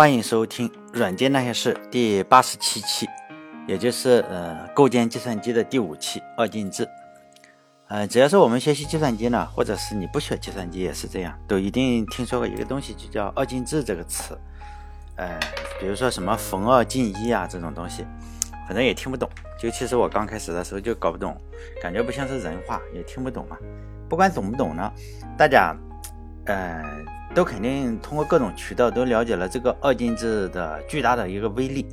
欢迎收听《软件那些事》第八十七期，也就是呃构建计算机的第五期二进制。呃，只要是我们学习计算机呢，或者是你不学计算机也是这样，都一定听说过一个东西，就叫二进制这个词。呃，比如说什么逢二进一啊这种东西，反正也听不懂。就其实我刚开始的时候就搞不懂，感觉不像是人话，也听不懂嘛。不管懂不懂呢，大家呃。都肯定通过各种渠道都了解了这个二进制的巨大的一个威力，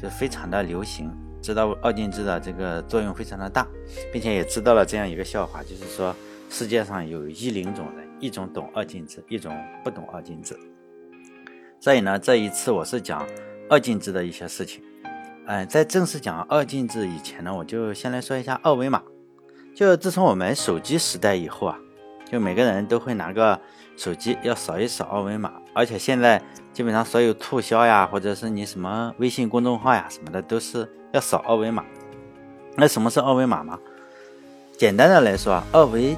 就非常的流行，知道二进制的这个作用非常的大，并且也知道了这样一个笑话，就是说世界上有一零种人，一种懂二进制，一种不懂二进制。所以呢，这一次我是讲二进制的一些事情。嗯，在正式讲二进制以前呢，我就先来说一下二维码。就自从我们手机时代以后啊。就每个人都会拿个手机，要扫一扫二维码，而且现在基本上所有促销呀，或者是你什么微信公众号呀什么的，都是要扫二维码。那什么是二维码吗？简单的来说啊，二维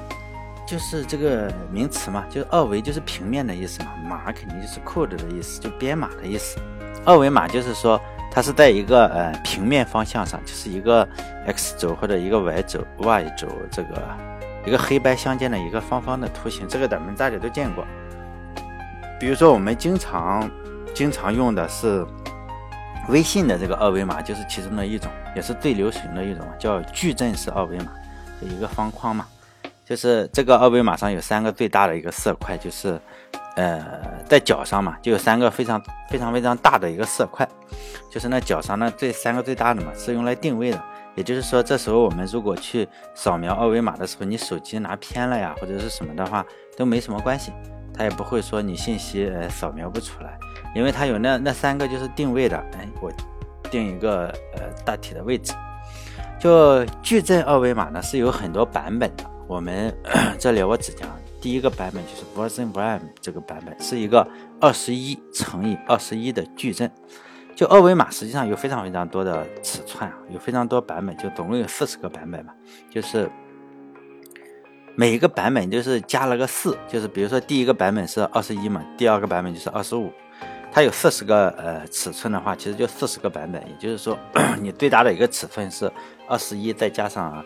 就是这个名词嘛，就是二维就是平面的意思嘛，码肯定就是 code 的意思，就编码的意思。二维码就是说它是在一个呃平面方向上，就是一个 x 轴或者一个 y 轴 y 轴这个。一个黑白相间的一个方方的图形，这个咱们大家都见过。比如说，我们经常经常用的是微信的这个二维码，就是其中的一种，也是最流行的一种，叫矩阵式二维码，就一个方框嘛。就是这个二维码上有三个最大的一个色块，就是呃在角上嘛，就有三个非常非常非常大的一个色块，就是那角上呢最三个最大的嘛，是用来定位的。也就是说，这时候我们如果去扫描二维码的时候，你手机拿偏了呀，或者是什么的话，都没什么关系，它也不会说你信息呃扫描不出来，因为它有那那三个就是定位的，哎，我定一个呃大体的位置。就矩阵二维码呢是有很多版本的，我们 这里我只讲第一个版本，就是 version one 这个版本，是一个二十一乘以二十一的矩阵。就二维码实际上有非常非常多的尺寸啊，有非常多版本，就总共有四十个版本嘛。就是每一个版本就是加了个四，就是比如说第一个版本是二十一嘛，第二个版本就是二十五。它有四十个呃尺寸的话，其实就四十个版本。也就是说，你最大的一个尺寸是二十一，再加上。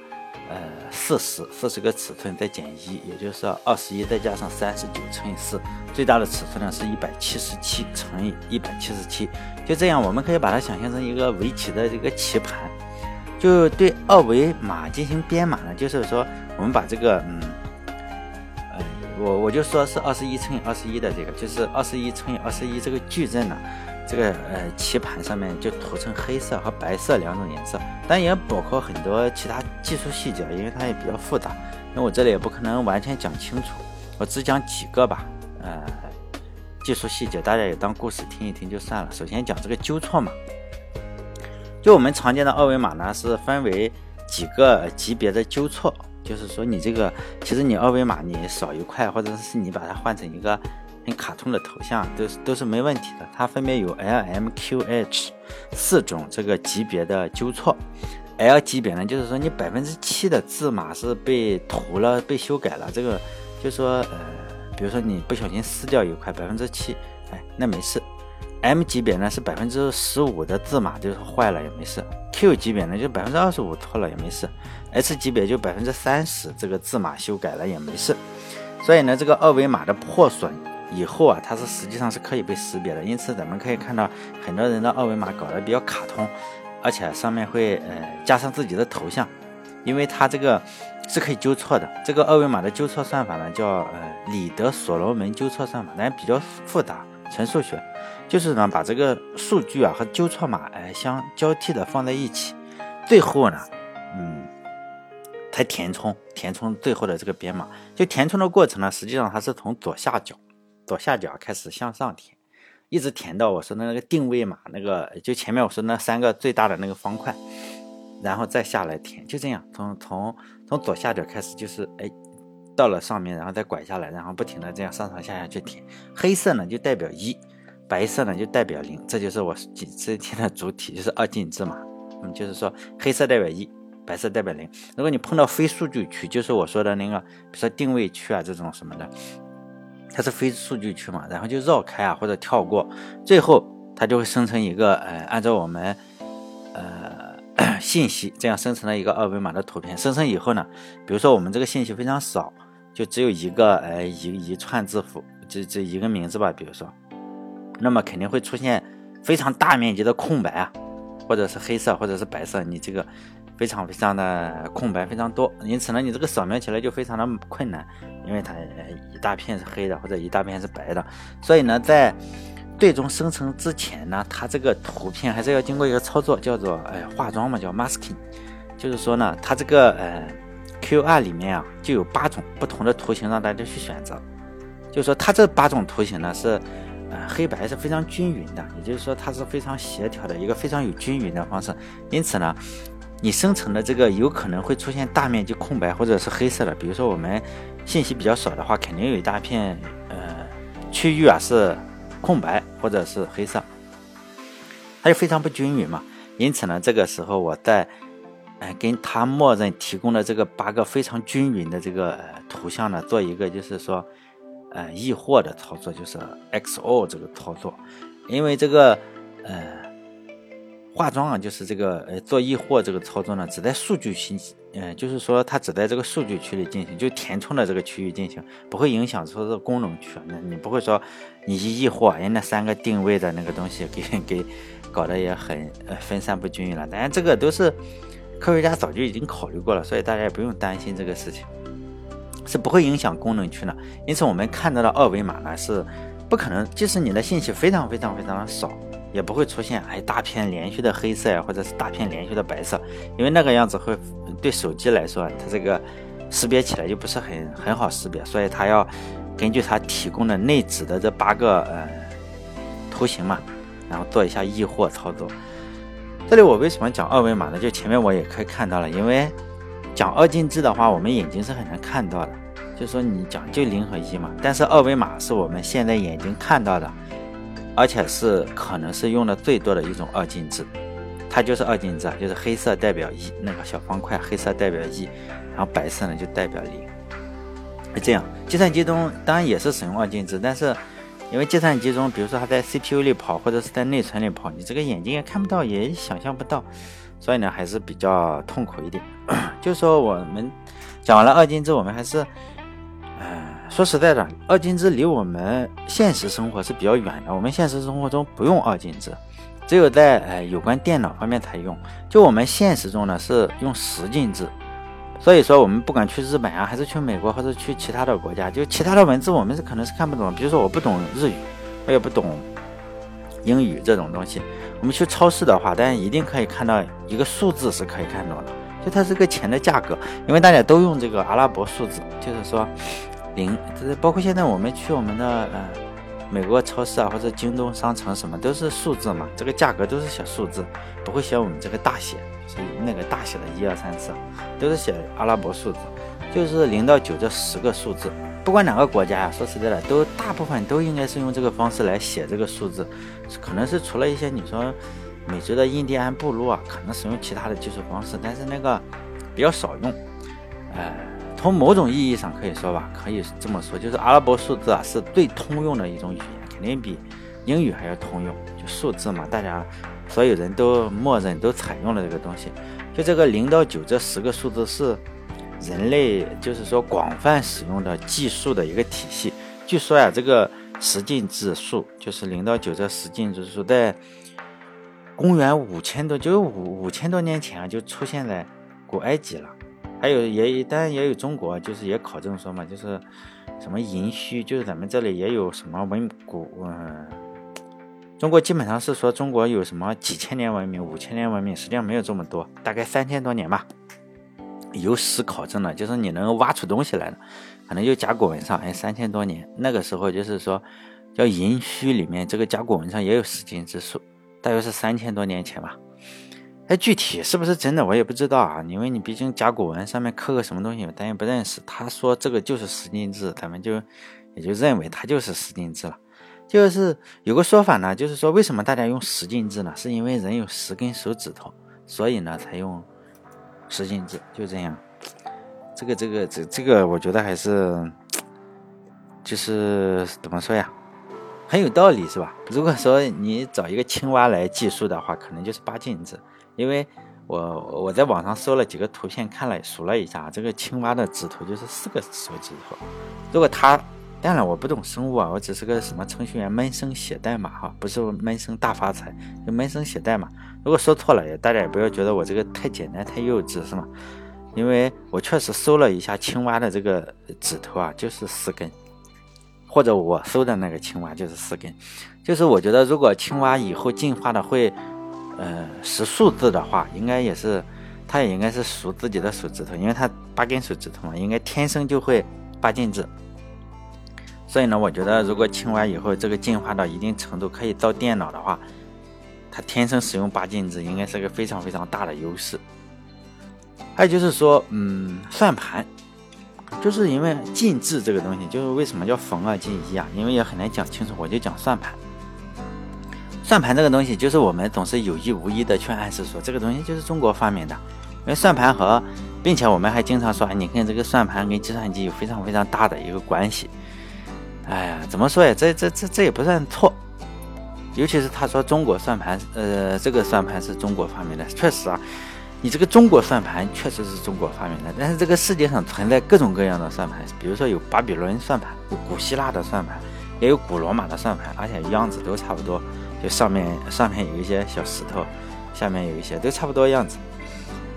呃，四十四十个尺寸再减一，也就是二十一再加上三十九乘以四，最大的尺寸呢是一百七十七乘以一百七十七。就这样，我们可以把它想象成一个围棋的这个棋盘。就对二维码进行编码呢，就是说我们把这个，嗯，呃，我我就说是二十一乘以二十一的这个，就是二十一乘以二十一这个矩阵呢。这个呃棋盘上面就涂成黑色和白色两种颜色，但也包括很多其他技术细节，因为它也比较复杂。那我这里也不可能完全讲清楚，我只讲几个吧。呃，技术细节大家也当故事听一听就算了。首先讲这个纠错码，就我们常见的二维码呢是分为几个级别的纠错，就是说你这个其实你二维码你扫一块，或者是你把它换成一个。很卡通的头像都是都是没问题的，它分别有 L、M、Q、H 四种这个级别的纠错。L 级别呢，就是说你百分之七的字码是被涂了、被修改了，这个就说呃，比如说你不小心撕掉一块，百分之七，哎，那没事。M 级别呢是百分之十五的字码就是坏了也没事。Q 级别呢就百分之二十五错了也没事。H 级别就百分之三十这个字码修改了也没事。所以呢，这个二维码的破损。以后啊，它是实际上是可以被识别的，因此咱们可以看到很多人的二维码搞得比较卡通，而且上面会呃加上自己的头像，因为它这个是可以纠错的。这个二维码的纠错算法呢，叫呃里德所罗门纠错算法，但比较复杂，纯数学，就是呢把这个数据啊和纠错码哎相交替的放在一起，最后呢，嗯，才填充填充最后的这个编码。就填充的过程呢，实际上它是从左下角。左下角开始向上填，一直填到我说的那个定位码，那个就前面我说那三个最大的那个方块，然后再下来填，就这样，从从从左下角开始，就是哎，到了上面，然后再拐下来，然后不停的这样上上下下去填。黑色呢就代表一，白色呢就代表零，这就是我这天的主体，就是二进制嘛。嗯，就是说黑色代表一，白色代表零。如果你碰到非数据区，就是我说的那个，比如说定位区啊这种什么的。它是非数据区嘛，然后就绕开啊或者跳过，最后它就会生成一个呃，按照我们信息这样生成了一个二维码的图片。生成以后呢，比如说我们这个信息非常少，就只有一个呃一一串字符，这这一个名字吧，比如说，那么肯定会出现非常大面积的空白啊，或者是黑色或者是白色，你这个。非常非常的空白非常多，因此呢，你这个扫描起来就非常的困难，因为它一大片是黑的或者一大片是白的，所以呢，在最终生成之前呢，它这个图片还是要经过一个操作，叫做哎化妆嘛，叫 masking，就是说呢，它这个呃 QR 里面啊就有八种不同的图形让大家去选择，就是说它这八种图形呢是呃黑白是非常均匀的，也就是说它是非常协调的一个非常有均匀的方式，因此呢。你生成的这个有可能会出现大面积空白或者是黑色的，比如说我们信息比较少的话，肯定有一大片呃区域啊是空白或者是黑色，它就非常不均匀嘛。因此呢，这个时候我在呃跟它默认提供的这个八个非常均匀的这个图像呢，做一个就是说呃异或的操作，就是 XO 这个操作，因为这个呃。化妆啊，就是这个呃做异货这个操作呢，只在数据信息，嗯，就是说它只在这个数据区里进行，就填充的这个区域进行，不会影响说这个功能区。那你不会说你一异或，哎，那三个定位的那个东西给 给搞得也很呃分散不均匀了。当然这个都是科学家早就已经考虑过了，所以大家也不用担心这个事情，是不会影响功能区的。因此我们看到的二维码呢是不可能，即使你的信息非常非常非常的少。也不会出现哎大片连续的黑色呀，或者是大片连续的白色，因为那个样子会对手机来说，它这个识别起来就不是很很好识别，所以它要根据它提供的内置的这八个呃图形嘛，然后做一下异或操作。这里我为什么讲二维码呢？就前面我也可以看到了，因为讲二进制的话，我们眼睛是很难看到的，就说你讲就零和一嘛，但是二维码是我们现在眼睛看到的。而且是可能是用的最多的一种二进制，它就是二进制，就是黑色代表一，那个小方块黑色代表一，然后白色呢就代表零。这样，计算机中当然也是使用二进制，但是因为计算机中，比如说它在 CPU 里跑或者是在内存里跑，你这个眼睛也看不到，也想象不到，所以呢还是比较痛苦一点。就说我们讲完了二进制，我们还是。说实在的，二进制离我们现实生活是比较远的。我们现实生活中不用二进制，只有在呃有关电脑方面才用。就我们现实中呢是用十进制，所以说我们不管去日本啊，还是去美国，或者去其他的国家，就其他的文字我们是可能是看不懂。比如说我不懂日语，我也不懂英语这种东西，我们去超市的话，大家一定可以看到一个数字是可以看懂的，就它这个钱的价格，因为大家都用这个阿拉伯数字，就是说。零，这是包括现在我们去我们的呃美国超市啊，或者京东商城什么都是数字嘛，这个价格都是写数字，不会写我们这个大写，所以那个大写的一二三四都是写阿拉伯数字，就是零到九这十个数字，不管哪个国家呀，说实在的，都大部分都应该是用这个方式来写这个数字，可能是除了一些你说美洲的印第安部落啊，可能使用其他的计数方式，但是那个比较少用，呃。从某种意义上可以说吧，可以这么说，就是阿拉伯数字啊是最通用的一种语言，肯定比英语还要通用。就数字嘛，大家所有人都默认都采用了这个东西。就这个零到九这十个数字是人类就是说广泛使用的计数的一个体系。据说呀，这个十进制数就是零到九这十进制数，在公元五千多就五五千多年前啊就出现在古埃及了。还有也当然也有中国，就是也考证说嘛，就是什么寅戌，就是咱们这里也有什么文古，嗯，中国基本上是说中国有什么几千年文明、五千年文明，实际上没有这么多，大概三千多年吧。有史考证的，就是你能挖出东西来的，可能就甲骨文上，哎，三千多年，那个时候就是说叫寅戌里面这个甲骨文上也有十进之数，大约是三千多年前吧。哎，具体是不是真的我也不知道啊，因为你毕竟甲骨文上面刻个什么东西，咱也不认识。他说这个就是十进制，咱们就也就认为它就是十进制了。就是有个说法呢，就是说为什么大家用十进制呢？是因为人有十根手指头，所以呢才用十进制，就这样。这个这个这这个，我觉得还是就是怎么说呀，很有道理是吧？如果说你找一个青蛙来计数的话，可能就是八进制，因为我我在网上搜了几个图片，看了数了一下，这个青蛙的指头就是四个手指头。如果它，当然我不懂生物啊，我只是个什么程序员，闷声写代码哈，不是闷声大发财，就闷声写代码。如果说错了，也大家也不要觉得我这个太简单太幼稚是吗？因为我确实搜了一下青蛙的这个指头啊，就是四根。或者我搜的那个青蛙就是四根，就是我觉得如果青蛙以后进化的会，呃，识数字的话，应该也是，它也应该是数自己的手指头，因为它八根手指头嘛，应该天生就会八进制。所以呢，我觉得如果青蛙以后这个进化到一定程度可以造电脑的话，它天生使用八进制应该是个非常非常大的优势。还有就是说，嗯，算盘。就是因为进制这个东西，就是为什么叫逢二进一啊？因为也很难讲清楚，我就讲算盘。算盘这个东西，就是我们总是有意无意的去暗示说，这个东西就是中国发明的。因为算盘和，并且我们还经常说，你看这个算盘跟计算机有非常非常大的一个关系。哎呀，怎么说呀？这这这这也不算错。尤其是他说中国算盘，呃，这个算盘是中国发明的，确实啊。你这个中国算盘确实是中国发明的，但是这个世界上存在各种各样的算盘，比如说有巴比伦算盘，有古希腊的算盘，也有古罗马的算盘，而且样子都差不多，就上面上面有一些小石头，下面有一些都差不多样子。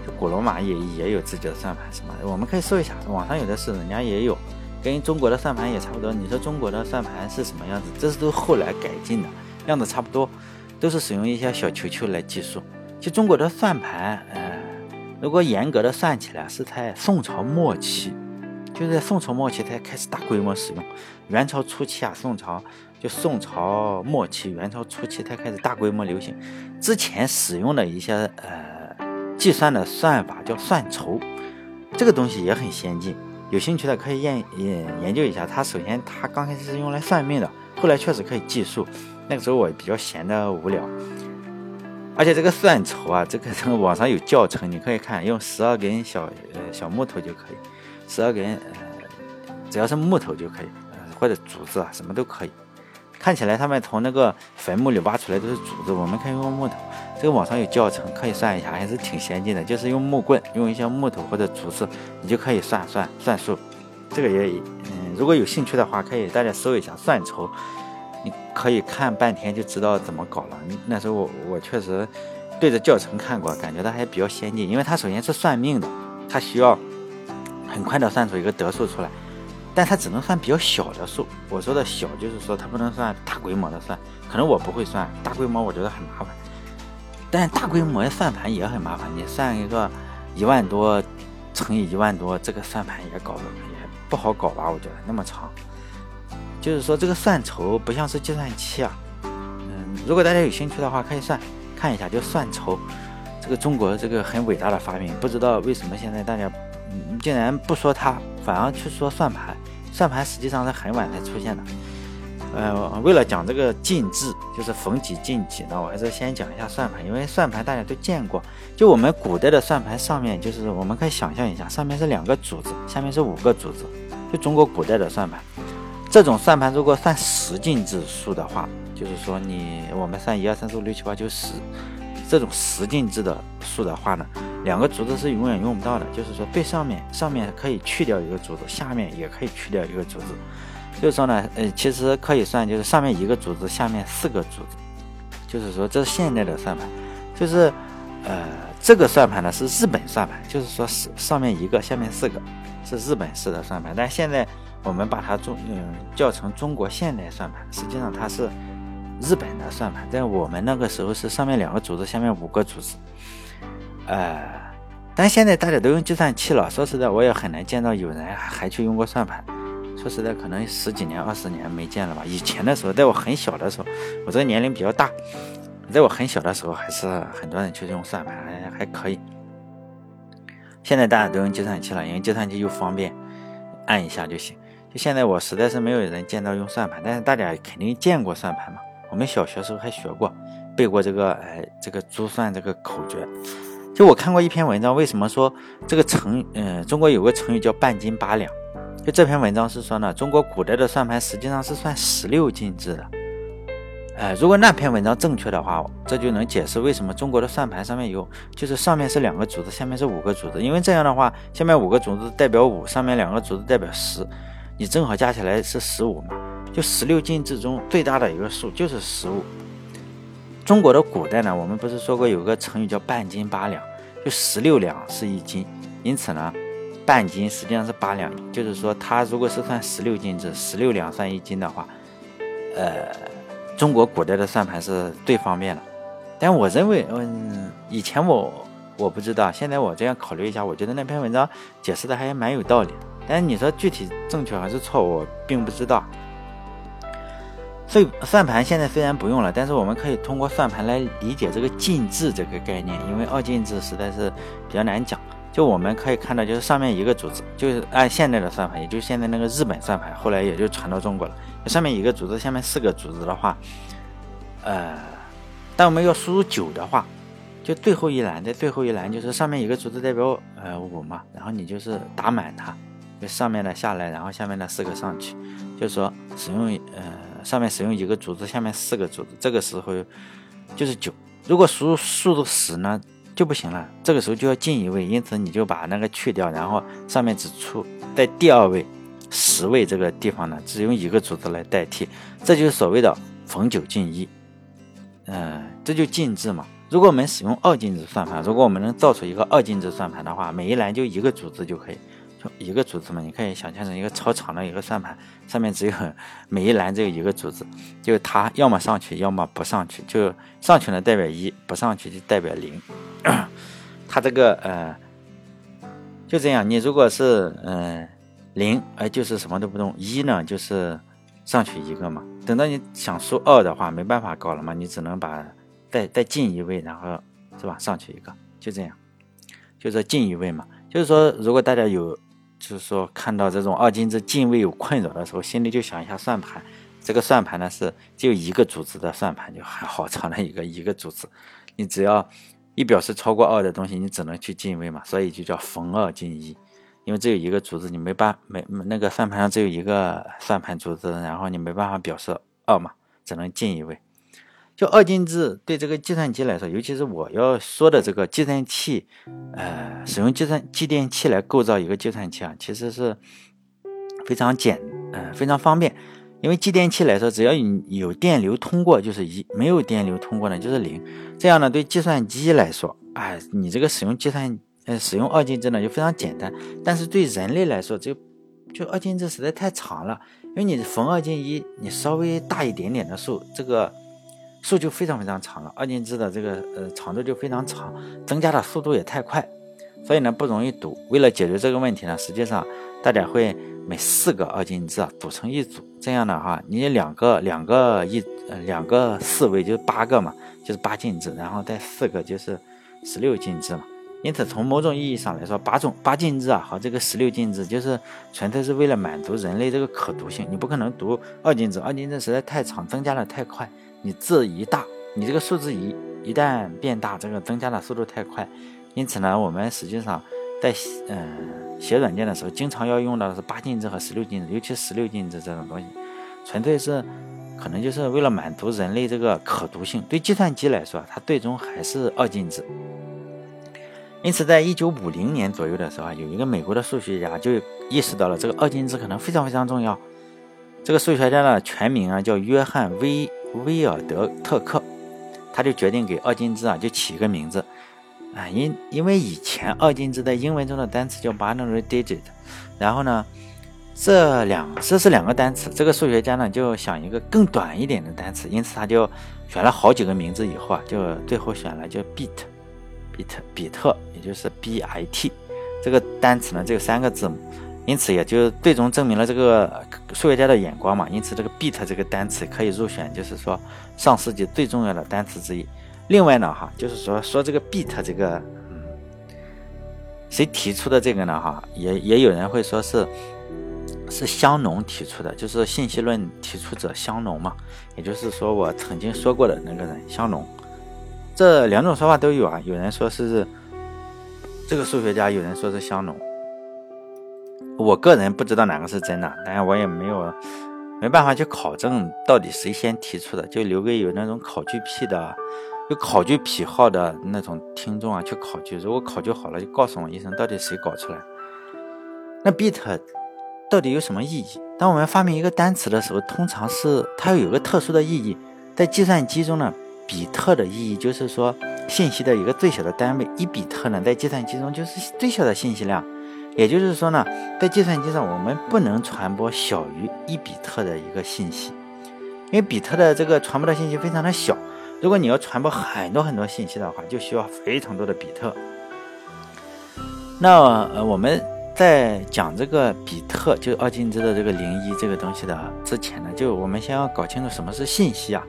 就古罗马也也有自己的算盘，什么我们可以搜一下，网上有的是，人家也有，跟中国的算盘也差不多。你说中国的算盘是什么样子？这是都后来改进的，样子差不多，都是使用一些小球球来计数。其实中国的算盘，呃。如果严格的算起来，是在宋朝末期，就在宋朝末期才开始大规模使用。元朝初期啊，宋朝就宋朝末期，元朝初期才开始大规模流行。之前使用的一些呃计算的算法叫算筹，这个东西也很先进。有兴趣的可以研研研究一下。它首先它刚开始是用来算命的，后来确实可以计数。那个时候我比较闲的无聊。而且这个算筹啊，这个这个网上有教程，你可以看，用十二根小呃小木头就可以，十二根呃只要是木头就可以，呃或者竹子啊什么都可以。看起来他们从那个坟墓里挖出来都是竹子，我们可以用木头。这个网上有教程，可以算一下，还是挺先进的。就是用木棍，用一些木头或者竹子，你就可以算算算数。这个也嗯，如果有兴趣的话，可以大家搜一下算筹。你可以看半天就知道怎么搞了。那时候我我确实对着教程看过，感觉它还比较先进，因为它首先是算命的，它需要很快的算出一个得数出来，但它只能算比较小的数。我说的小就是说它不能算大规模的算，可能我不会算大规模，我觉得很麻烦。但大规模的算盘也很麻烦，你算一个一万多乘以一万多，这个算盘也搞也不好搞吧？我觉得那么长。就是说，这个算筹不像是计算器啊。嗯，如果大家有兴趣的话，可以算看一下，就算筹。这个中国这个很伟大的发明，不知道为什么现在大家你竟然不说它，反而去说算盘。算盘实际上是很晚才出现的。呃，为了讲这个进制，就是逢几进几呢，我还是先讲一下算盘，因为算盘大家都见过。就我们古代的算盘上面，就是我们可以想象一下，上面是两个主子，下面是五个主子，就中国古代的算盘。这种算盘如果算十进制数的话，就是说你我们算一二三四五六七八九十，这种十进制的数的话呢，两个竹子是永远用不到的。就是说最上面上面可以去掉一个竹子，下面也可以去掉一个竹子。就是说呢，呃，其实可以算就是上面一个竹子，下面四个竹子。就是说这是现代的算盘，就是呃这个算盘呢是日本算盘，就是说是上面一个，下面四个，是日本式的算盘。但现在。我们把它中嗯叫成中国现代算盘，实际上它是日本的算盘，在我们那个时候是上面两个竹子，下面五个竹子，呃，但现在大家都用计算器了，说实在我也很难见到有人还去用过算盘。说实在，可能十几年、二十年没见了吧。以前的时候，在我很小的时候，我这个年龄比较大，在我很小的时候，还是很多人去用算盘，还还可以。现在大家都用计算器了，因为计算器又方便，按一下就行。就现在我实在是没有人见到用算盘，但是大家肯定见过算盘嘛。我们小学时候还学过，背过这个哎这个珠算这个口诀。就我看过一篇文章，为什么说这个成嗯中国有个成语叫半斤八两？就这篇文章是说呢，中国古代的算盘实际上是算十六进制的。哎，如果那篇文章正确的话，这就能解释为什么中国的算盘上面有，就是上面是两个竹子，下面是五个竹子。因为这样的话，下面五个竹子代表五，上面两个竹子代表十，你正好加起来是十五嘛。就十六进制中最大的一个数就是十五。中国的古代呢，我们不是说过有个成语叫半斤八两，就十六两是一斤，因此呢，半斤实际上是八两，就是说它如果是算十六进制，十六两算一斤的话，呃。中国古代的算盘是最方便的，但我认为，嗯，以前我我不知道，现在我这样考虑一下，我觉得那篇文章解释的还蛮有道理。但是你说具体正确还是错误，并不知道。所以算盘现在虽然不用了，但是我们可以通过算盘来理解这个进制这个概念，因为二进制实在是比较难讲。就我们可以看到，就是上面一个组织，就是按现在的算法，也就是现在那个日本算法，后来也就传到中国了。上面一个组织，下面四个组织的话，呃，当我们要输入九的话，就最后一栏，在最后一栏就是上面一个组织代表呃五嘛，然后你就是打满它，就上面的下来，然后下面的四个上去，就是说使用呃上面使用一个组织，下面四个组织，这个时候就是九。如果输入数字十呢？就不行了，这个时候就要进一位，因此你就把那个去掉，然后上面只出在第二位十位这个地方呢，只用一个组织来代替，这就是所谓的逢九进一，嗯，这就进制嘛。如果我们使用二进制算盘，如果我们能造出一个二进制算盘的话，每一栏就一个组织就可以。一个组织嘛，你可以想象成一个超长的一个算盘，上面只有 每一栏只有一个组织，就它要么上去，要么不上去，就上去呢代表一，不上去就代表零。它这个呃就这样，你如果是嗯零，哎就是什么都不动，一呢就是上去一个嘛。等到你想输二的话，没办法搞了嘛，你只能把再再进一位，然后是吧上去一个，就这样，就是进一位嘛。就是说，如果大家有。就是说，看到这种二进制进位有困扰的时候，心里就想一下算盘。这个算盘呢是只有一个组织的算盘，就还好长的一个一个组织。你只要一表示超过二的东西，你只能去进位嘛，所以就叫逢二进一。因为只有一个组织，你没办没那个算盘上只有一个算盘组织，然后你没办法表示二嘛，只能进一位。就二进制对这个计算机来说，尤其是我要说的这个计算器，呃，使用计算继电器来构造一个计算器啊，其实是非常简，呃，非常方便。因为继电器来说，只要你有电流通过就是一，没有电流通过呢就是零。这样呢，对计算机来说，哎，你这个使用计算，呃，使用二进制呢就非常简单。但是对人类来说，就就二进制实在太长了，因为你逢二进一，你稍微大一点点的数，这个。数就非常非常长了，二进制的这个呃长度就非常长，增加的速度也太快，所以呢不容易读。为了解决这个问题呢，实际上大家会每四个二进制啊组成一组，这样的话你两个两个一呃两个四位就是八个嘛，就是八进制，然后再四个就是十六进制嘛。因此从某种意义上来说，八种八进制啊和这个十六进制就是纯粹是为了满足人类这个可读性，你不可能读二进制，二进制实在太长，增加的太快。你字一大，你这个数字一一旦变大，这个增加的速度太快，因此呢，我们实际上在嗯写软件的时候，经常要用到的是八进制和十六进制，尤其十六进制这种东西，纯粹是可能就是为了满足人类这个可读性。对计算机来说，它最终还是二进制。因此，在一九五零年左右的时候啊，有一个美国的数学家就意识到了这个二进制可能非常非常重要。这个数学家的全名啊叫约翰威。威尔德特克，他就决定给二进制啊就起一个名字。啊，因因为以前二进制在英文中的单词叫 binary digit，然后呢，这两这是两个单词，这个数学家呢就想一个更短一点的单词，因此他就选了好几个名字以后啊，就最后选了叫 bit，bit 比特，也就是 b i t，这个单词呢只有三个字母。因此，也就最终证明了这个数学家的眼光嘛。因此，这个 bit 这个单词可以入选，就是说上世纪最重要的单词之一。另外呢，哈，就是说说这个 bit 这个，嗯，谁提出的这个呢？哈，也也有人会说是是香农提出的，就是信息论提出者香农嘛。也就是说，我曾经说过的那个人香农。这两种说法都有啊，有人说是这个数学家，有人说是香农。我个人不知道哪个是真的，当然我也没有没办法去考证到底谁先提出的，就留给有那种考据癖的、有考据癖好的那种听众啊去考据。如果考据好了，就告诉我一声，到底谁搞出来？那 bit 到底有什么意义？当我们发明一个单词的时候，通常是它要有个特殊的意义。在计算机中呢，比特的意义就是说信息的一个最小的单位。一比特呢，在计算机中就是最小的信息量。也就是说呢，在计算机上我们不能传播小于一比特的一个信息，因为比特的这个传播的信息非常的小。如果你要传播很多很多信息的话，就需要非常多的比特。那呃，我们在讲这个比特，就是二进制的这个零一这个东西的之前呢，就我们先要搞清楚什么是信息啊。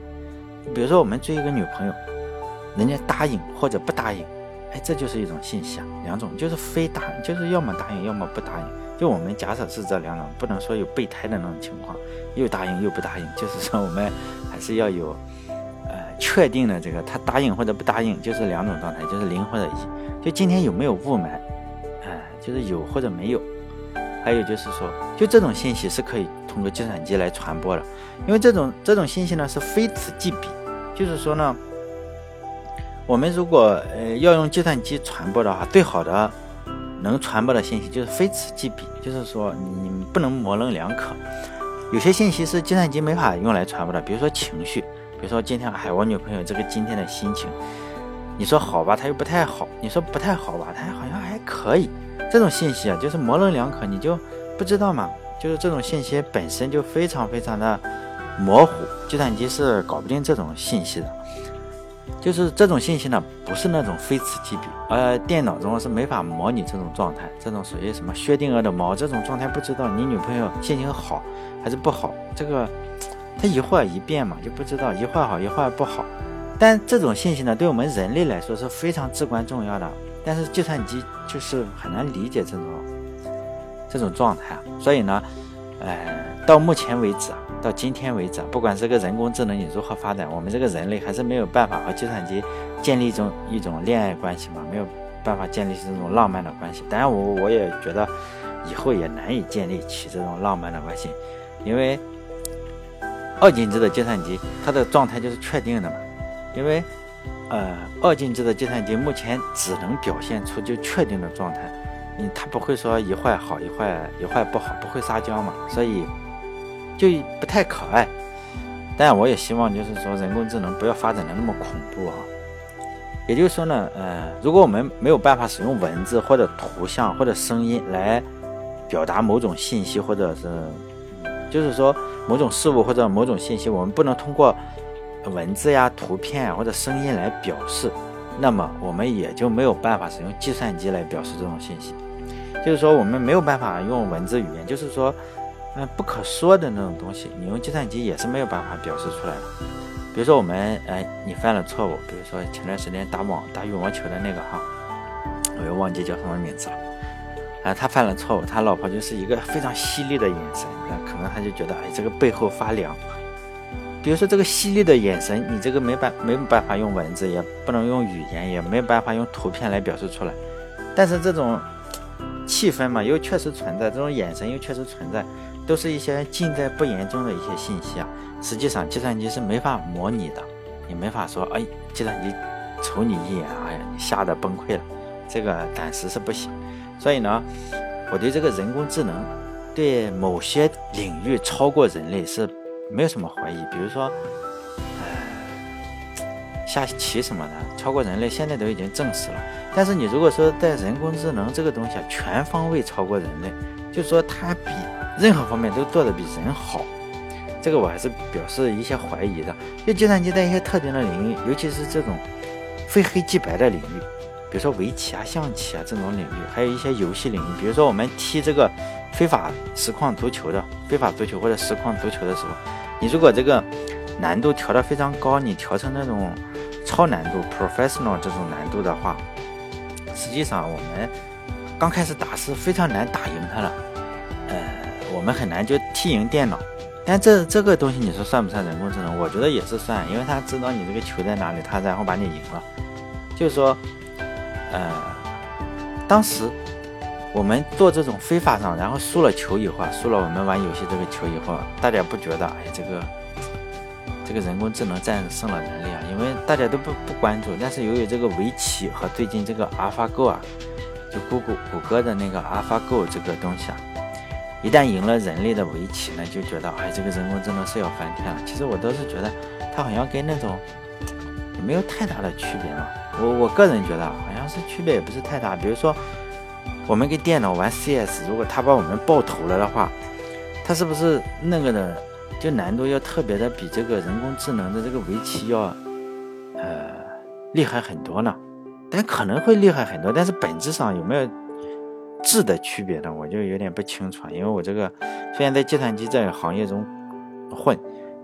比如说我们追一个女朋友，人家答应或者不答应。这就是一种信息啊，两种就是非答，就是要么答应，要么不答应。就我们假设是这两种，不能说有备胎的那种情况，又答应又不答应。就是说我们还是要有，呃，确定的这个他答应或者不答应，就是两种状态，就是零或者一。就今天有没有雾霾？哎，就是有或者没有。还有就是说，就这种信息是可以通过计算机来传播的，因为这种这种信息呢是非此即彼，就是说呢。我们如果呃要用计算机传播的话，最好的能传播的信息就是非此即彼，就是说你不能模棱两可。有些信息是计算机没法用来传播的，比如说情绪，比如说今天哎我女朋友这个今天的心情，你说好吧，她又不太好；你说不太好吧，她好像还可以。这种信息啊，就是模棱两可，你就不知道嘛。就是这种信息本身就非常非常的模糊，计算机是搞不定这种信息的。就是这种信息呢，不是那种非此即彼，而电脑中是没法模拟这种状态。这种属于什么薛定谔的猫这种状态，不知道你女朋友心情好还是不好，这个它一会儿一变嘛，就不知道一会儿好一会儿不好。但这种信息呢，对我们人类来说是非常至关重要的。但是计算机就是很难理解这种这种状态，所以呢，呃，到目前为止啊。到今天为止，不管这个人工智能你如何发展，我们这个人类还是没有办法和计算机建立一种一种恋爱关系嘛，没有办法建立这种浪漫的关系。当然，我我也觉得以后也难以建立起这种浪漫的关系，因为二进制的计算机它的状态就是确定的嘛。因为呃，二进制的计算机目前只能表现出就确定的状态，你它不会说一会儿好一会儿一会儿不好，不会撒娇嘛，所以。就不太可爱，但我也希望就是说人工智能不要发展的那么恐怖啊。也就是说呢，呃，如果我们没有办法使用文字或者图像或者声音来表达某种信息，或者是就是说某种事物或者某种信息，我们不能通过文字呀、图片或者声音来表示，那么我们也就没有办法使用计算机来表示这种信息。就是说我们没有办法用文字语言，就是说。嗯，不可说的那种东西，你用计算机也是没有办法表示出来的。比如说我们，哎，你犯了错误，比如说前段时间打网打羽毛球的那个哈，我又忘记叫什么名字了。啊，他犯了错误，他老婆就是一个非常犀利的眼神，可能他就觉得，哎，这个背后发凉。比如说这个犀利的眼神，你这个没办没办法用文字，也不能用语言，也没办法用图片来表示出来。但是这种气氛嘛，又确实存在，这种眼神又确实存在。都是一些尽在不言中的一些信息啊，实际上计算机是没法模拟的，你没法说，哎，计算机瞅你一眼，哎呀，你吓得崩溃了，这个暂时是不行。所以呢，我对这个人工智能，对某些领域超过人类是没有什么怀疑，比如说，呃，下棋什么的，超过人类现在都已经证实了。但是你如果说在人工智能这个东西啊，全方位超过人类，就说它比。任何方面都做得比人好，这个我还是表示一些怀疑的。因为计算机在一些特定的领域，尤其是这种非黑即白的领域，比如说围棋啊、象棋啊这种领域，还有一些游戏领域，比如说我们踢这个非法实况足球的非法足球或者实况足球的时候，你如果这个难度调得非常高，你调成那种超难度 （professional） 这种难度的话，实际上我们刚开始打是非常难打赢他的，呃。我们很难就踢赢电脑，但这这个东西你说算不算人工智能？我觉得也是算，因为他知道你这个球在哪里，他然后把你赢了。就是说，呃，当时我们做这种非法上，然后输了球以后，输了我们玩游戏这个球以后，大家不觉得哎这个这个人工智能战胜了人类啊？因为大家都不不关注。但是由于这个围棋和最近这个 AlphaGo 啊，就谷歌谷歌的那个 AlphaGo 这个东西啊，一旦赢了人类的围棋呢，就觉得哎这个人工智能是要翻天了。其实我都是觉得它好像跟那种没有太大的区别嘛。我我个人觉得好像是区别也不是太大。比如说。我们跟电脑玩 CS，如果它把我们爆头了的话，它是不是那个的就难度要特别的比这个人工智能的这个围棋要呃厉害很多呢？但可能会厉害很多，但是本质上有没有质的区别呢？我就有点不清楚，因为我这个虽然在计算机这个行业中混，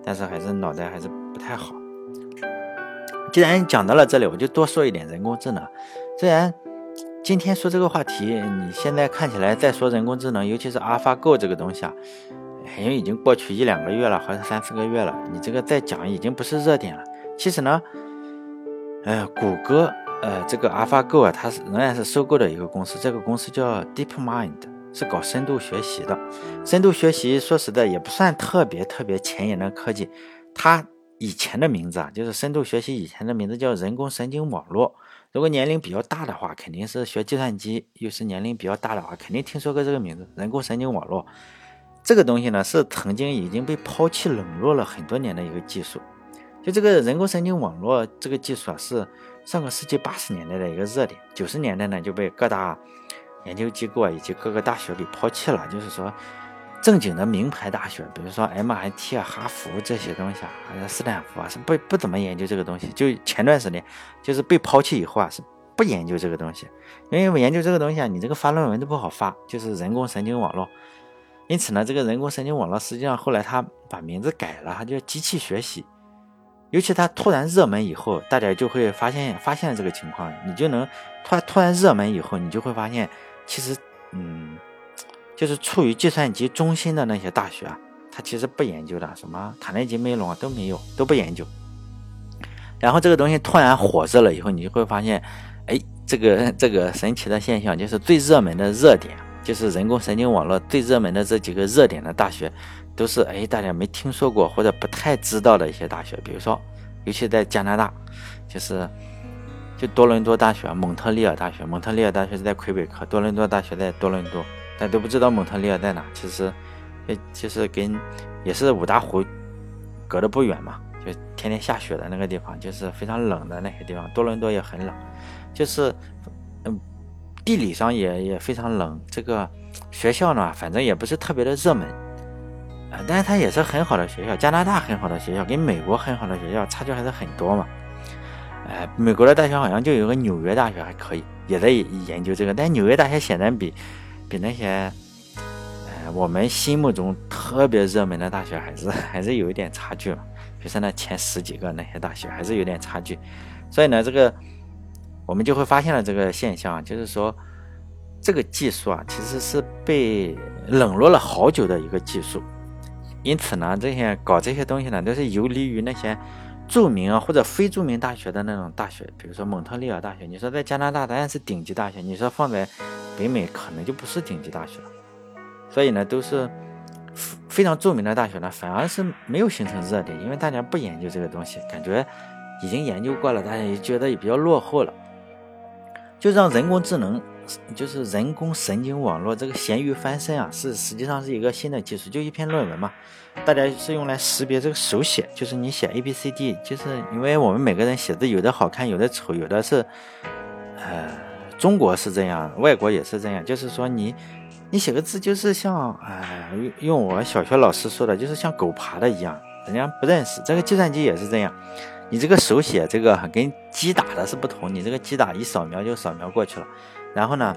但是还是脑袋还是不太好。既然讲到了这里，我就多说一点人工智能，虽然。今天说这个话题，你现在看起来在说人工智能，尤其是 AlphaGo 这个东西啊，因为已经过去一两个月了，或者三四个月了。你这个再讲已经不是热点了。其实呢，呃，谷歌呃这个 AlphaGo 啊，它是仍然是收购的一个公司，这个公司叫 DeepMind，是搞深度学习的。深度学习说实在也不算特别特别前沿的科技，它以前的名字啊，就是深度学习以前的名字叫人工神经网络。如果年龄比较大的话，肯定是学计算机，又是年龄比较大的话，肯定听说过这个名字——人工神经网络。这个东西呢，是曾经已经被抛弃、冷落了很多年的一个技术。就这个人工神经网络这个技术啊，是上个世纪八十年代的一个热点，九十年代呢就被各大研究机构啊以及各个大学给抛弃了。就是说。正经的名牌大学，比如说 MIT 啊、哈佛这些东西啊，还有斯坦福啊，是不不怎么研究这个东西。就前段时间，就是被抛弃以后啊，是不研究这个东西，因为我研究这个东西啊，你这个发论文都不好发，就是人工神经网络。因此呢，这个人工神经网络实际上后来他把名字改了，它叫机器学习。尤其它突然热门以后，大家就会发现发现这个情况，你就能突然突然热门以后，你就会发现，其实嗯。就是处于计算机中心的那些大学啊，它其实不研究的，什么卡内基梅隆啊都没有，都不研究。然后这个东西突然火热了以后，你就会发现，哎，这个这个神奇的现象就是最热门的热点，就是人工神经网络最热门的这几个热点的大学，都是哎大家没听说过或者不太知道的一些大学。比如说，尤其在加拿大，就是就多伦多大学、蒙特利尔大学，蒙特利尔大学是在魁北克，多伦多大学在多伦多。但都不知道蒙特利尔在哪，其实，也其实跟也是五大湖隔得不远嘛，就天天下雪的那个地方，就是非常冷的那些地方。多伦多也很冷，就是嗯，地理上也也非常冷。这个学校呢，反正也不是特别的热门啊，但是它也是很好的学校，加拿大很好的学校，跟美国很好的学校差距还是很多嘛。哎，美国的大学好像就有个纽约大学还可以，也在研究这个，但纽约大学显然比。比那些，呃，我们心目中特别热门的大学还是还是有一点差距嘛。比如说那前十几个那些大学还是有点差距，所以呢，这个我们就会发现了这个现象，就是说这个技术啊，其实是被冷落了好久的一个技术。因此呢，这些搞这些东西呢，都是游离于那些著名或者非著名大学的那种大学，比如说蒙特利尔大学。你说在加拿大当然是顶级大学，你说放在。北美可能就不是顶级大学了，所以呢，都是非常著名的大学呢，反而是没有形成热点，因为大家不研究这个东西，感觉已经研究过了，大家也觉得也比较落后了，就让人工智能，就是人工神经网络这个咸鱼翻身啊，是实际上是一个新的技术，就一篇论文嘛，大家是用来识别这个手写，就是你写 A B C D，就是因为我们每个人写字有的好看，有的丑，有的是，呃。中国是这样，外国也是这样，就是说你，你写个字就是像，哎，用我小学老师说的，就是像狗爬的一样，人家不认识。这个计算机也是这样，你这个手写这个跟机打的是不同，你这个机打一扫描就扫描过去了，然后呢？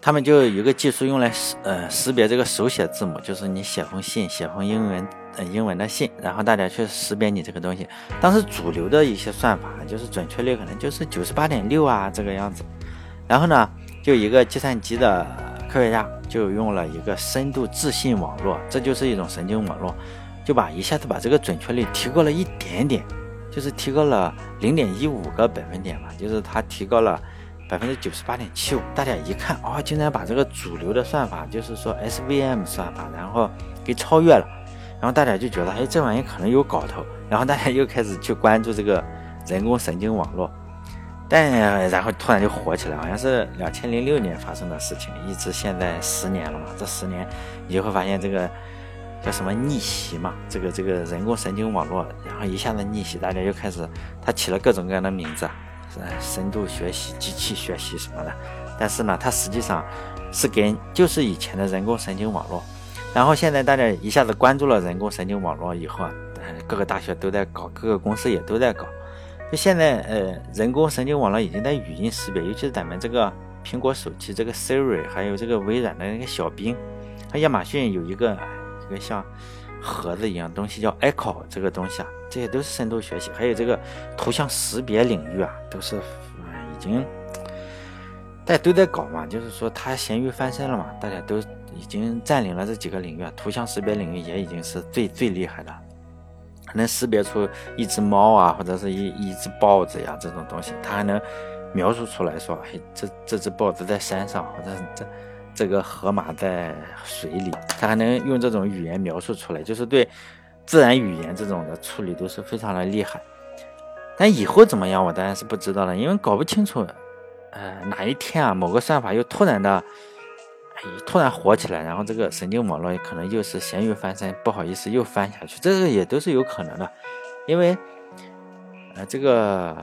他们就有一个技术用来识呃识别这个手写字母，就是你写封信，写封英文呃英文的信，然后大家去识别你这个东西。当时主流的一些算法就是准确率可能就是九十八点六啊这个样子。然后呢，就一个计算机的科学家就用了一个深度自信网络，这就是一种神经网络，就把一下子把这个准确率提高了一点点，就是提高了零点一五个百分点吧，就是它提高了。百分之九十八点七五。大家一看，哦，竟然把这个主流的算法，就是说 SVM 算法，然后给超越了。然后大家就觉得，哎，这玩意可能有搞头。然后大家又开始去关注这个人工神经网络，但然后突然就火起来，好像是两千零六年发生的事情，一直现在十年了嘛。这十年你就会发现这个。叫什么逆袭嘛？这个这个人工神经网络，然后一下子逆袭，大家就开始，他起了各种各样的名字，深度学习、机器学习什么的。但是呢，它实际上是跟就是以前的人工神经网络。然后现在大家一下子关注了人工神经网络以后啊，各个大学都在搞，各个公司也都在搞。就现在，呃，人工神经网络已经在语音识别，尤其是咱们这个苹果手机这个 Siri，还有这个微软的那个小冰，和亚马逊有一个。一个像盒子一样东西叫 Echo，这个东西啊，这些都是深度学习，还有这个图像识别领域啊，都是已经大家都在搞嘛，就是说它咸鱼翻身了嘛，大家都已经占领了这几个领域啊，图像识别领域也已经是最最厉害的，能识别出一只猫啊，或者是一一只豹子呀这种东西，它还能描述出来说，嘿，这这只豹子在山上，或者这。这个河马在水里，它还能用这种语言描述出来，就是对自然语言这种的处理都是非常的厉害。但以后怎么样，我当然是不知道了，因为搞不清楚，呃，哪一天啊，某个算法又突然的，突然火起来，然后这个神经网络可能又是咸鱼翻身，不好意思又翻下去，这个也都是有可能的，因为，呃，这个。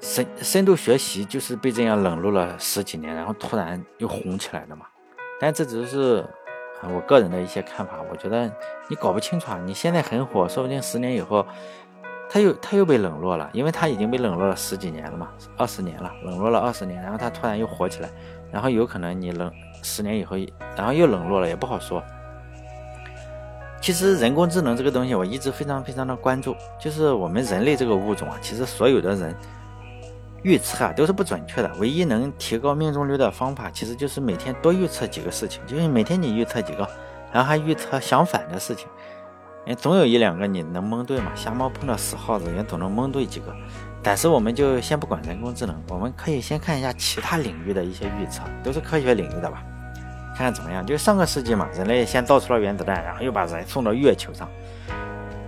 深深度学习就是被这样冷落了十几年，然后突然又红起来的嘛。但这只是我个人的一些看法。我觉得你搞不清楚啊，你现在很火，说不定十年以后，他又他又被冷落了，因为他已经被冷落了十几年了嘛，二十年了，冷落了二十年，然后他突然又火起来，然后有可能你冷十年以后，然后又冷落了，也不好说。其实人工智能这个东西，我一直非常非常的关注，就是我们人类这个物种啊，其实所有的人。预测啊都是不准确的，唯一能提高命中率的方法，其实就是每天多预测几个事情，就是每天你预测几个，然后还预测相反的事情，也总有一两个你能蒙对嘛。瞎猫碰到死耗子，也总能蒙对几个。但是我们就先不管人工智能，我们可以先看一下其他领域的一些预测，都是科学领域的吧，看看怎么样。就上个世纪嘛，人类先造出了原子弹，然后又把人送到月球上。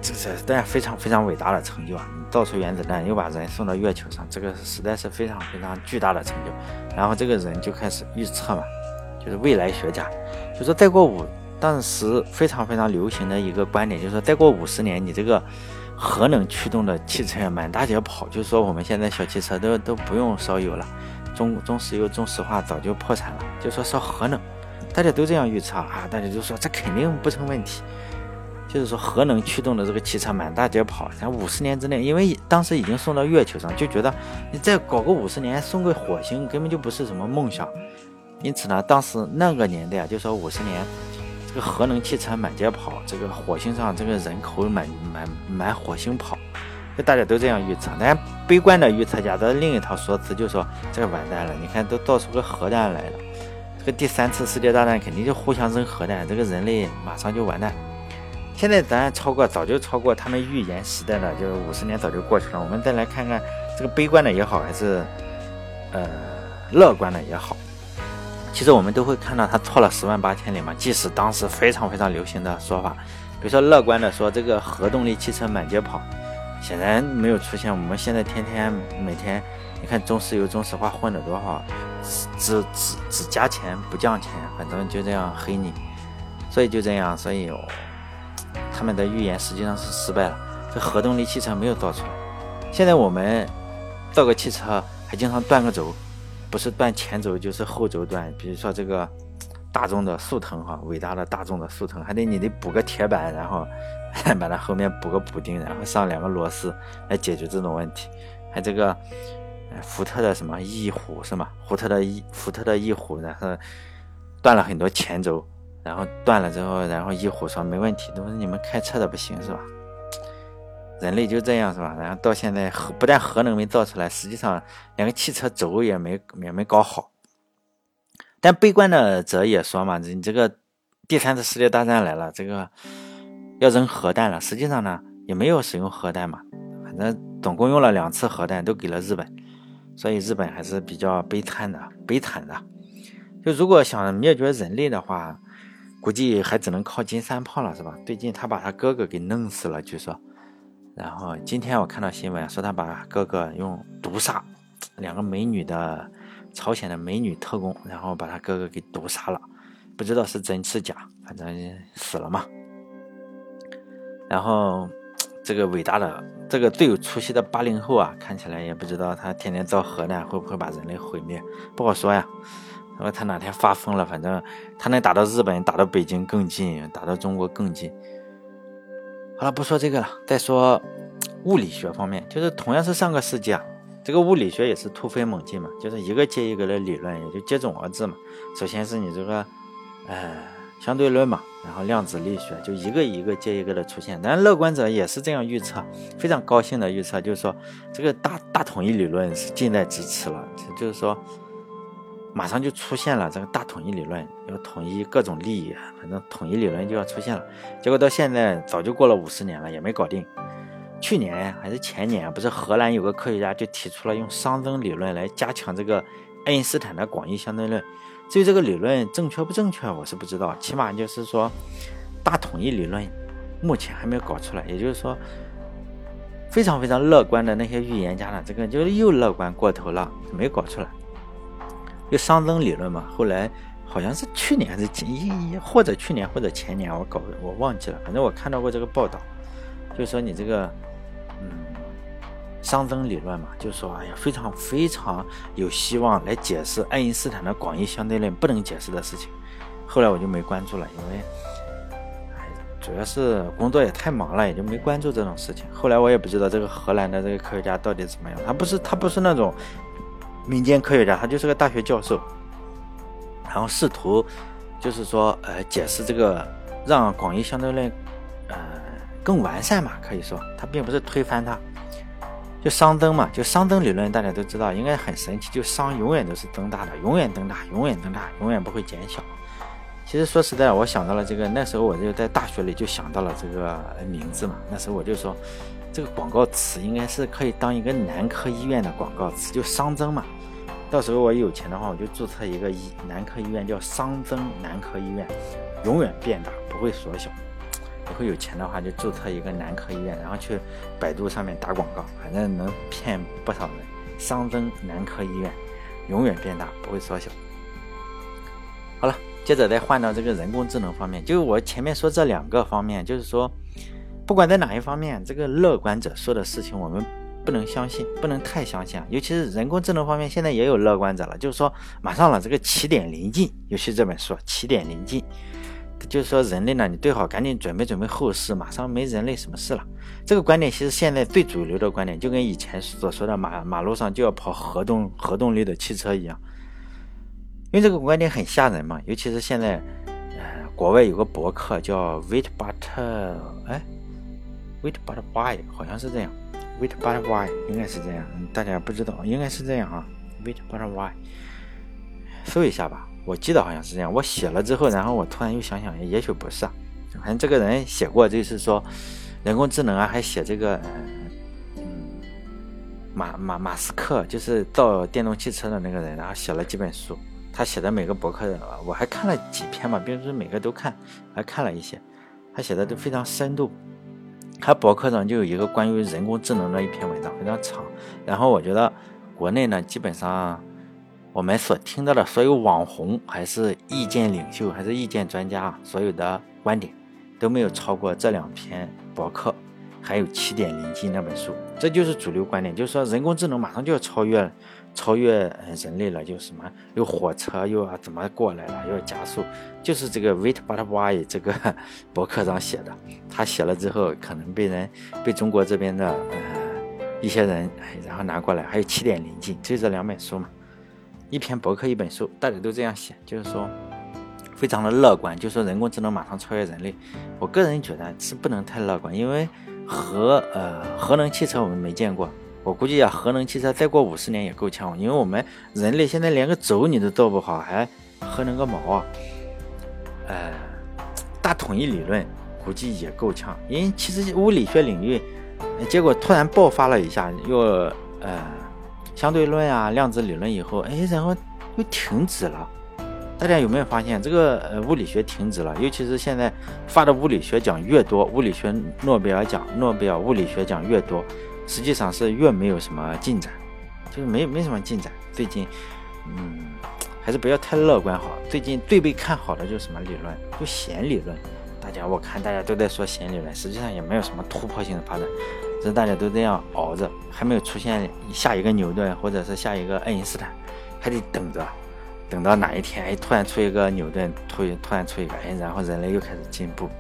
这是当然非常非常伟大的成就啊！你造出原子弹，又把人送到月球上，这个实在是非常非常巨大的成就。然后这个人就开始预测嘛，就是未来学家，就说再过五，当时非常非常流行的一个观点，就是说再过五十年，你这个核能驱动的汽车满大街跑，就是说我们现在小汽车都都不用烧油了，中中石油、中石化早就破产了，就说烧核能，大家都这样预测啊，大家就说这肯定不成问题。就是说，核能驱动的这个汽车满大街跑，咱五十年之内，因为当时已经送到月球上，就觉得你再搞个五十年送个火星根本就不是什么梦想。因此呢，当时那个年代啊，就说五十年，这个核能汽车满街跑，这个火星上这个人口满满满火星跑，就大家都这样预测。但悲观的预测家的另一套说辞就说这个完蛋了，你看都造出个核弹来了，这个第三次世界大战肯定就互相扔核弹，这个人类马上就完蛋。现在咱超过早就超过他们预言时代了，就是五十年早就过去了。我们再来看看这个悲观的也好，还是呃乐观的也好，其实我们都会看到他错了十万八千里嘛。即使当时非常非常流行的说法，比如说乐观的说这个核动力汽车满街跑，显然没有出现。我们现在天天每天你看中石油、中石化混了多少，只只只加钱不降钱，反正就这样黑你。所以就这样，所以。他们的预言实际上是失败了，这核动力汽车没有造出来。现在我们造个汽车还经常断个轴，不是断前轴就是后轴断。比如说这个大众的速腾哈，伟大的大众的速腾，还得你得补个铁板，然后 把它后面补个补丁，然后上两个螺丝来解决这种问题。还这个福特的什么翼虎是吗？福特的翼福特的翼虎，然后断了很多前轴。然后断了之后，然后一虎说没问题，都是你们开车的不行是吧？人类就这样是吧？然后到现在核不但核能没造出来，实际上连个汽车轴也没也没搞好。但悲观的者也说嘛，你这个第三次世界大战来了，这个要扔核弹了。实际上呢，也没有使用核弹嘛，反正总共用了两次核弹，都给了日本。所以日本还是比较悲惨的，悲惨的。就如果想灭绝人类的话，估计还只能靠金三胖了，是吧？最近他把他哥哥给弄死了，据说。然后今天我看到新闻说他把哥哥用毒杀，两个美女的朝鲜的美女特工，然后把他哥哥给毒杀了，不知道是真是假，反正死了嘛。然后这个伟大的、这个最有出息的八零后啊，看起来也不知道他天天造核弹会不会把人类毁灭，不好说呀。说他哪天发疯了，反正他能打到日本，打到北京更近，打到中国更近。好了，不说这个了，再说物理学方面，就是同样是上个世纪啊，这个物理学也是突飞猛进嘛，就是一个接一个的理论也就接踵而至嘛。首先是你这个，呃，相对论嘛，然后量子力学就一个一个接一个的出现。但乐观者也是这样预测，非常高兴的预测，就是说这个大大统一理论是近在咫尺了，就是说。马上就出现了这个大统一理论，要统一各种利益，反正统一理论就要出现了。结果到现在早就过了五十年了，也没搞定。去年还是前年，不是荷兰有个科学家就提出了用熵增理论来加强这个爱因斯坦的广义相对论。至于这个理论正确不正确，我是不知道。起码就是说，大统一理论目前还没有搞出来。也就是说，非常非常乐观的那些预言家呢，这个就是又乐观过头了，没搞出来。就熵增理论嘛，后来好像是去年还是今一或者去年或者前年，我搞我忘记了，反正我看到过这个报道，就说你这个嗯熵增理论嘛，就说哎呀非常非常有希望来解释爱因斯坦的广义相对论不能解释的事情。后来我就没关注了，因为哎主要是工作也太忙了，也就没关注这种事情。后来我也不知道这个荷兰的这个科学家到底怎么样，他不是他不是那种。民间科学家，他就是个大学教授，然后试图就是说，呃，解释这个让广义相对论，呃，更完善嘛，可以说，他并不是推翻它，就熵增嘛，就熵增理论，大家都知道，应该很神奇，就熵永远都是增大的，永远增大，永远增大，永远不会减小。其实说实在，我想到了这个，那时候我就在大学里就想到了这个名字嘛，那时候我就说，这个广告词应该是可以当一个男科医院的广告词，就熵增嘛。到时候我有钱的话，我就注册一个医男科医院，叫熵增男科医院，永远变大，不会缩小。以后有钱的话，就注册一个男科医院，然后去百度上面打广告，反正能骗不少人。熵增男科医院，永远变大，不会缩小。好了，接着再换到这个人工智能方面，就我前面说这两个方面，就是说，不管在哪一方面，这个乐观者说的事情，我们。不能相信，不能太相信啊！尤其是人工智能方面，现在也有乐观者了，就是说马上了，这个起点临近。尤其这本书，起点临近，就是说人类呢，你最好赶紧准备准备后事，马上没人类什么事了。这个观点其实现在最主流的观点，就跟以前所说的马马路上就要跑核动核动力的汽车一样。因为这个观点很吓人嘛，尤其是现在，呃，国外有个博客叫 Wait But，哎，Wait But Why，好像是这样。Wait but why 应该是这样，大家不知道，应该是这样啊。Wait but why，搜一下吧，我记得好像是这样。我写了之后，然后我突然又想想，也许不是啊。反正这个人写过，就是说人工智能啊，还写这个，马马马斯克就是造电动汽车的那个人，然后写了几本书。他写的每个博客，我还看了几篇嘛，并不是每个都看，还看了一些，他写的都非常深度。他博客上就有一个关于人工智能的一篇文章，非常长。然后我觉得国内呢，基本上我们所听到的所有网红，还是意见领袖，还是意见专家，所有的观点都没有超过这两篇博客，还有《起点临近》那本书。这就是主流观点，就是说人工智能马上就要超越。超越人类了，就什么又火车又要怎么过来了，要加速，就是这个 Wait But Why 这个 博客上写的，他写了之后可能被人被中国这边的呃一些人然后拿过来，还有起点临近，就这两本书嘛，一篇博客一本书，大家都这样写，就是说非常的乐观，就说人工智能马上超越人类，我个人觉得是不能太乐观，因为核呃核能汽车我们没见过。我估计啊，核能汽车再过五十年也够呛，因为我们人类现在连个轴你都造不好，还核能个毛啊！呃，大统一理论估计也够呛，因为其实物理学领域，结果突然爆发了一下，又呃，相对论啊、量子理论以后，哎，然后又停止了。大家有没有发现，这个呃物理学停止了？尤其是现在发的物理学奖越多，物理学诺贝尔奖、诺贝尔物理学奖越多，实际上是越没有什么进展，就是没没什么进展。最近，嗯，还是不要太乐观好。最近最被看好的就是什么理论？就弦理论。大家我看大家都在说弦理论，实际上也没有什么突破性的发展，只是大家都这样熬着，还没有出现下一个牛顿或者是下一个爱因斯坦，还得等着。等到哪一天，哎，突然出一个牛顿，突突然出一个，哎，然后人类又开始进步。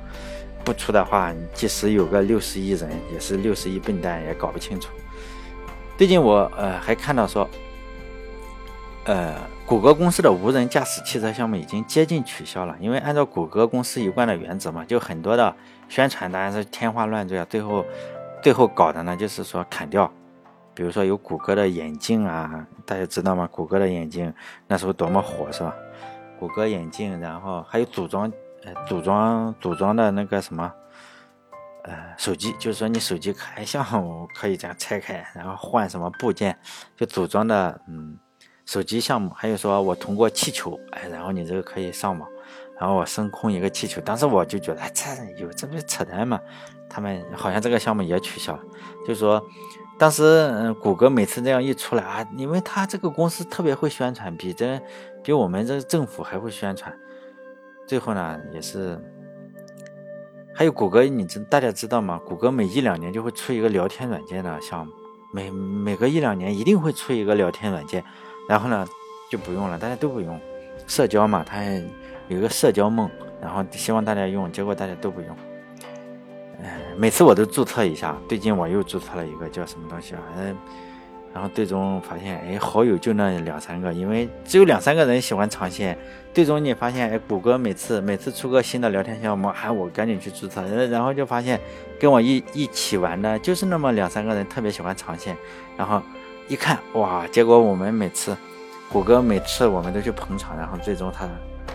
不出的话，即使有个六十亿人，也是六十亿笨蛋，也搞不清楚。最近我呃还看到说，呃，谷歌公司的无人驾驶汽车项目已经接近取消了，因为按照谷歌公司一贯的原则嘛，就很多的宣传当然是天花乱坠啊，最后 最后搞的呢就是说砍掉。比如说有谷歌的眼镜啊，大家知道吗？谷歌的眼镜那时候多么火，是吧？谷歌眼镜，然后还有组装，组装组装的那个什么，呃，手机，就是说你手机开项目可以这样拆开，然后换什么部件，就组装的，嗯，手机项目。还有说我通过气球，哎，然后你这个可以上网，然后我升空一个气球。当时我就觉得，这有这不是扯淡吗？他们好像这个项目也取消了，就是说。当时，嗯，谷歌每次这样一出来啊，因为他这个公司特别会宣传，比这比我们这政府还会宣传。最后呢，也是还有谷歌，你知大家知道吗？谷歌每一两年就会出一个聊天软件的项目，每每隔一两年一定会出一个聊天软件，然后呢就不用了，大家都不用，社交嘛，它有一个社交梦，然后希望大家用，结果大家都不用。每次我都注册一下，最近我又注册了一个叫什么东西啊？然后最终发现，哎，好友就那两三个，因为只有两三个人喜欢长线。最终你发现，哎，谷歌每次每次出个新的聊天项目，喊我赶紧去注册，然后就发现跟我一一起玩的就是那么两三个人，特别喜欢长线。然后一看，哇，结果我们每次谷歌每次我们都去捧场，然后最终他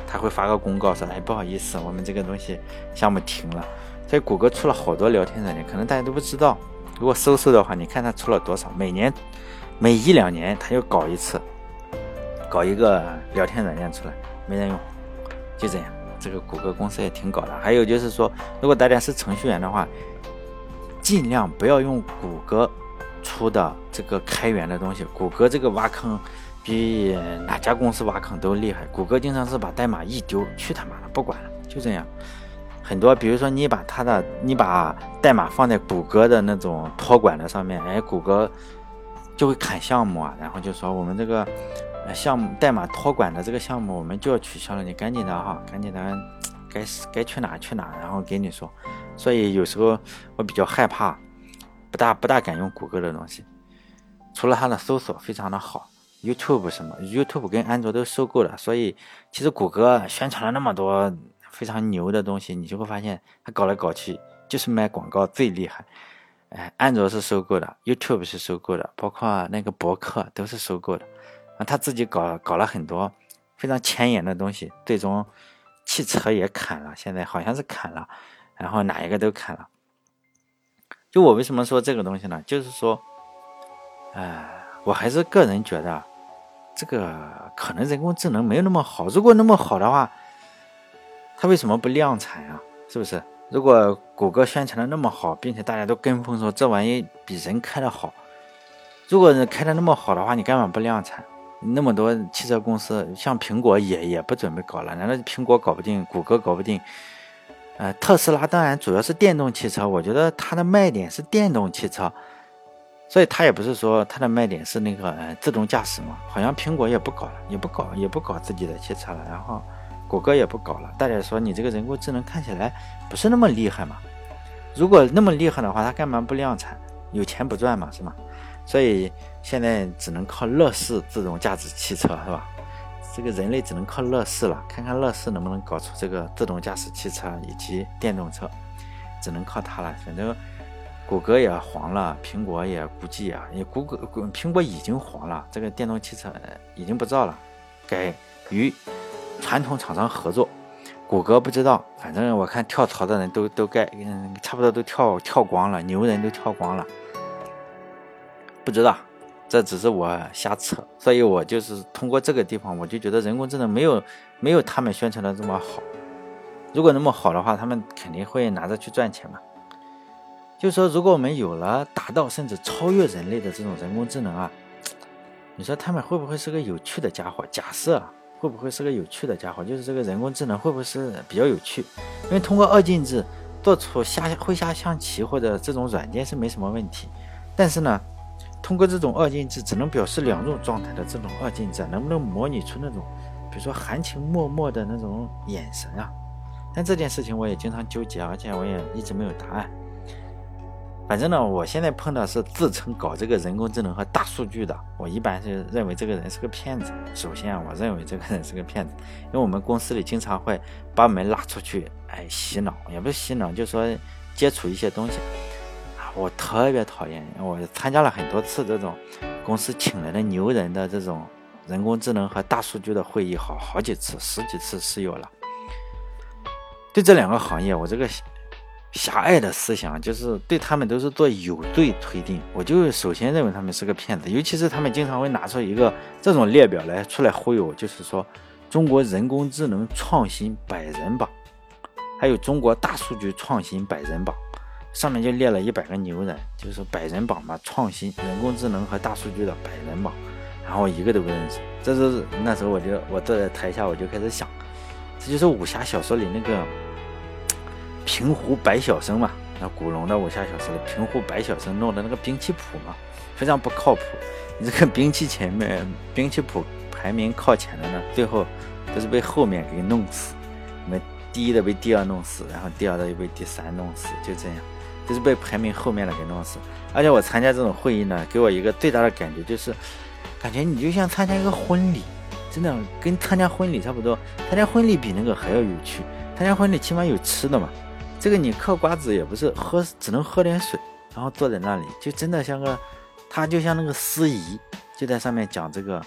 他会发个公告说，哎，不好意思，我们这个东西项目停了。所以谷歌出了好多聊天软件，可能大家都不知道。如果搜搜的话，你看它出了多少？每年每一两年，他又搞一次，搞一个聊天软件出来，没人用，就这样。这个谷歌公司也挺搞的。还有就是说，如果大家是程序员的话，尽量不要用谷歌出的这个开源的东西。谷歌这个挖坑比哪家公司挖坑都厉害。谷歌经常是把代码一丢，去他妈的，不管了，就这样。很多，比如说你把它的，你把代码放在谷歌的那种托管的上面，哎，谷歌就会砍项目啊，然后就说我们这个项目代码托管的这个项目我们就要取消了，你赶紧的哈，赶紧的，该该去哪去哪，然后给你说。所以有时候我比较害怕，不大不大敢用谷歌的东西，除了它的搜索非常的好，YouTube 什么，YouTube 跟安卓都收购了，所以其实谷歌宣传了那么多。非常牛的东西，你就会发现它搞来搞去就是卖广告最厉害。哎，安卓是收购的，YouTube 是收购的，包括那个博客都是收购的。啊，他自己搞搞了很多非常前沿的东西，最终汽车也砍了，现在好像是砍了，然后哪一个都砍了。就我为什么说这个东西呢？就是说，哎，我还是个人觉得，这个可能人工智能没有那么好。如果那么好的话，它为什么不量产啊？是不是？如果谷歌宣传的那么好，并且大家都跟风说这玩意比人开的好，如果人开的那么好的话，你干嘛不量产？那么多汽车公司，像苹果也也不准备搞了。难道苹果搞不定，谷歌搞不定？呃，特斯拉当然主要是电动汽车，我觉得它的卖点是电动汽车，所以它也不是说它的卖点是那个呃自动驾驶嘛。好像苹果也不搞了，也不搞，也不搞自己的汽车了，然后。谷歌也不搞了，大家说你这个人工智能看起来不是那么厉害嘛？如果那么厉害的话，他干嘛不量产？有钱不赚嘛，是吗？所以现在只能靠乐视自动驾驶汽车，是吧？这个人类只能靠乐视了，看看乐视能不能搞出这个自动驾驶汽车以及电动车，只能靠它了。反正谷歌也黄了，苹果也估计啊，也谷歌、苹果已经黄了，这个电动汽车已经不造了，改于。传统厂商合作，谷歌不知道，反正我看跳槽的人都都该，嗯，差不多都跳跳光了，牛人都跳光了，不知道，这。只是我瞎扯，所以我就是通过这个地方，我就觉得人工智能没有没有他们宣传的这么好。如果那么好的话，他们肯定会拿着去赚钱嘛。就说如果我们有了达到甚至超越人类的这种人工智能啊，你说他们会不会是个有趣的家伙？假设会不会是个有趣的家伙？就是这个人工智能会不会是比较有趣？因为通过二进制。做出下会下象棋或者这种软件是没什么问题，但是呢，通过这种二进制只能表示两种状态的这种二进制，能不能模拟出那种，比如说含情脉脉的那种眼神啊？但这件事情我也经常纠结，而且我也一直没有答案。反正呢，我现在碰到是自称搞这个人工智能和大数据的，我一般是认为这个人是个骗子。首先啊，我认为这个人是个骗子，因为我们公司里经常会把我们拉出去，哎，洗脑，也不是洗脑，就说接触一些东西啊。我特别讨厌，我参加了很多次这种公司请来的牛人的这种人工智能和大数据的会议，好好几次，十几次是有了。对这两个行业，我这个。狭隘的思想就是对他们都是做有罪推定，我就首先认为他们是个骗子，尤其是他们经常会拿出一个这种列表来出来忽悠，就是说中国人工智能创新百人榜，还有中国大数据创新百人榜，上面就列了一百个牛人，就是百人榜嘛，创新人工智能和大数据的百人榜，然后我一个都不认识，这是那时候我就我坐在台下我就开始想，这就是武侠小说里那个。平湖白晓生嘛，那古龙的武侠小说，平湖白晓生弄的那个兵器谱嘛，非常不靠谱。你这个兵器前面兵器谱排名靠前的呢，最后都是被后面给弄死。你们第一的被第二弄死，然后第二的又被第三弄死，就这样，都是被排名后面的给弄死。而且我参加这种会议呢，给我一个最大的感觉就是，感觉你就像参加一个婚礼，真的跟参加婚礼差不多。参加婚礼比那个还要有趣，参加婚礼起码有吃的嘛。这个你嗑瓜子也不是喝，只能喝点水，然后坐在那里，就真的像个，他就像那个司仪，就在上面讲这个，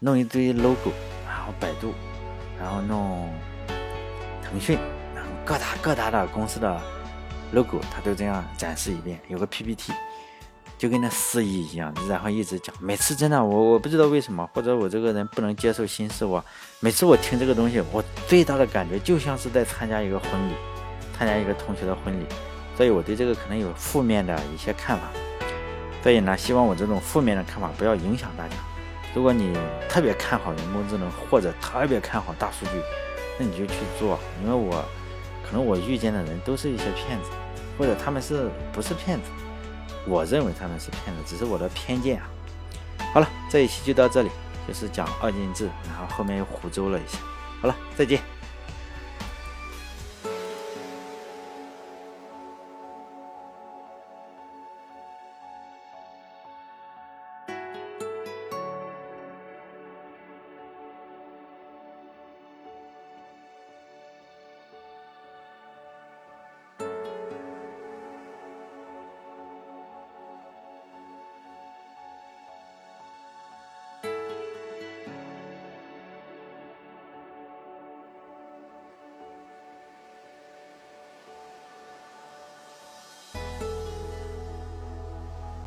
弄一堆 logo，然后百度，然后弄腾讯，然后各大各大的公司的 logo，他都这样展示一遍，有个 PPT，就跟那司仪一样，然后一直讲，每次真的我我不知道为什么，或者我这个人不能接受新事物，每次我听这个东西，我最大的感觉就像是在参加一个婚礼。参加一个同学的婚礼，所以我对这个可能有负面的一些看法。所以呢，希望我这种负面的看法不要影响大家。如果你特别看好人工智能，或者特别看好大数据，那你就去做。因为我可能我遇见的人都是一些骗子，或者他们是不是骗子？我认为他们是骗子，只是我的偏见啊。好了，这一期就到这里，就是讲二进制，然后后面又胡诌了一下。好了，再见。